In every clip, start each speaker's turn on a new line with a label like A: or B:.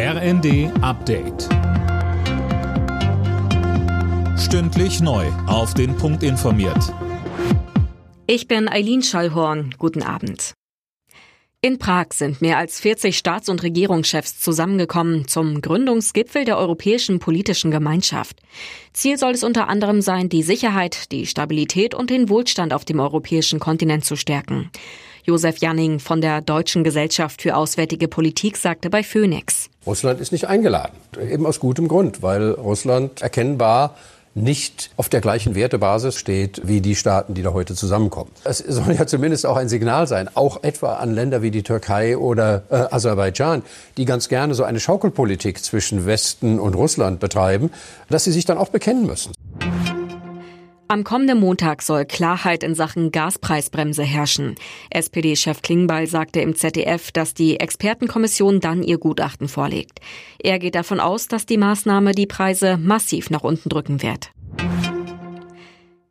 A: RND Update. Stündlich neu. Auf den Punkt informiert.
B: Ich bin Eileen Schallhorn. Guten Abend. In Prag sind mehr als 40 Staats- und Regierungschefs zusammengekommen zum Gründungsgipfel der Europäischen Politischen Gemeinschaft. Ziel soll es unter anderem sein, die Sicherheit, die Stabilität und den Wohlstand auf dem europäischen Kontinent zu stärken. Josef Janning von der Deutschen Gesellschaft für Auswärtige Politik sagte bei Phoenix.
C: Russland ist nicht eingeladen. Eben aus gutem Grund, weil Russland erkennbar nicht auf der gleichen Wertebasis steht wie die Staaten, die da heute zusammenkommen. Es soll ja zumindest auch ein Signal sein, auch etwa an Länder wie die Türkei oder äh, Aserbaidschan, die ganz gerne so eine Schaukelpolitik zwischen Westen und Russland betreiben, dass sie sich dann auch bekennen müssen.
B: Am kommenden Montag soll Klarheit in Sachen Gaspreisbremse herrschen. SPD-Chef Klingbeil sagte im ZDF, dass die Expertenkommission dann ihr Gutachten vorlegt. Er geht davon aus, dass die Maßnahme die Preise massiv nach unten drücken wird.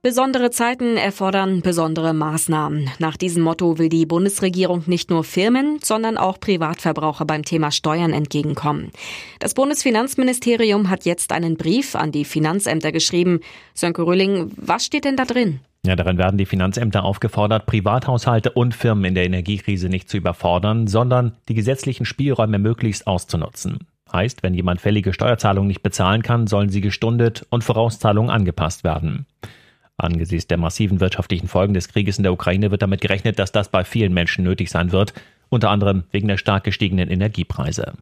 B: Besondere Zeiten erfordern besondere Maßnahmen. Nach diesem Motto will die Bundesregierung nicht nur Firmen, sondern auch Privatverbraucher beim Thema Steuern entgegenkommen. Das Bundesfinanzministerium hat jetzt einen Brief an die Finanzämter geschrieben. Sönke Rülling, was steht denn da drin?
D: Ja, darin werden die Finanzämter aufgefordert, Privathaushalte und Firmen in der Energiekrise nicht zu überfordern, sondern die gesetzlichen Spielräume möglichst auszunutzen. Heißt, wenn jemand fällige Steuerzahlungen nicht bezahlen kann, sollen sie gestundet und Vorauszahlungen angepasst werden. Angesichts der massiven wirtschaftlichen Folgen des Krieges in der Ukraine wird damit gerechnet, dass das bei vielen Menschen nötig sein wird, unter anderem wegen der stark gestiegenen Energiepreise.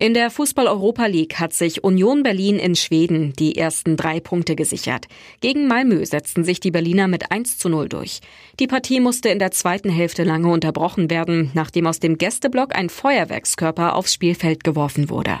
B: In der Fußball-Europa League hat sich Union Berlin in Schweden die ersten drei Punkte gesichert. Gegen Malmö setzten sich die Berliner mit 1 zu 0 durch. Die Partie musste in der zweiten Hälfte lange unterbrochen werden, nachdem aus dem Gästeblock ein Feuerwerkskörper aufs Spielfeld geworfen wurde.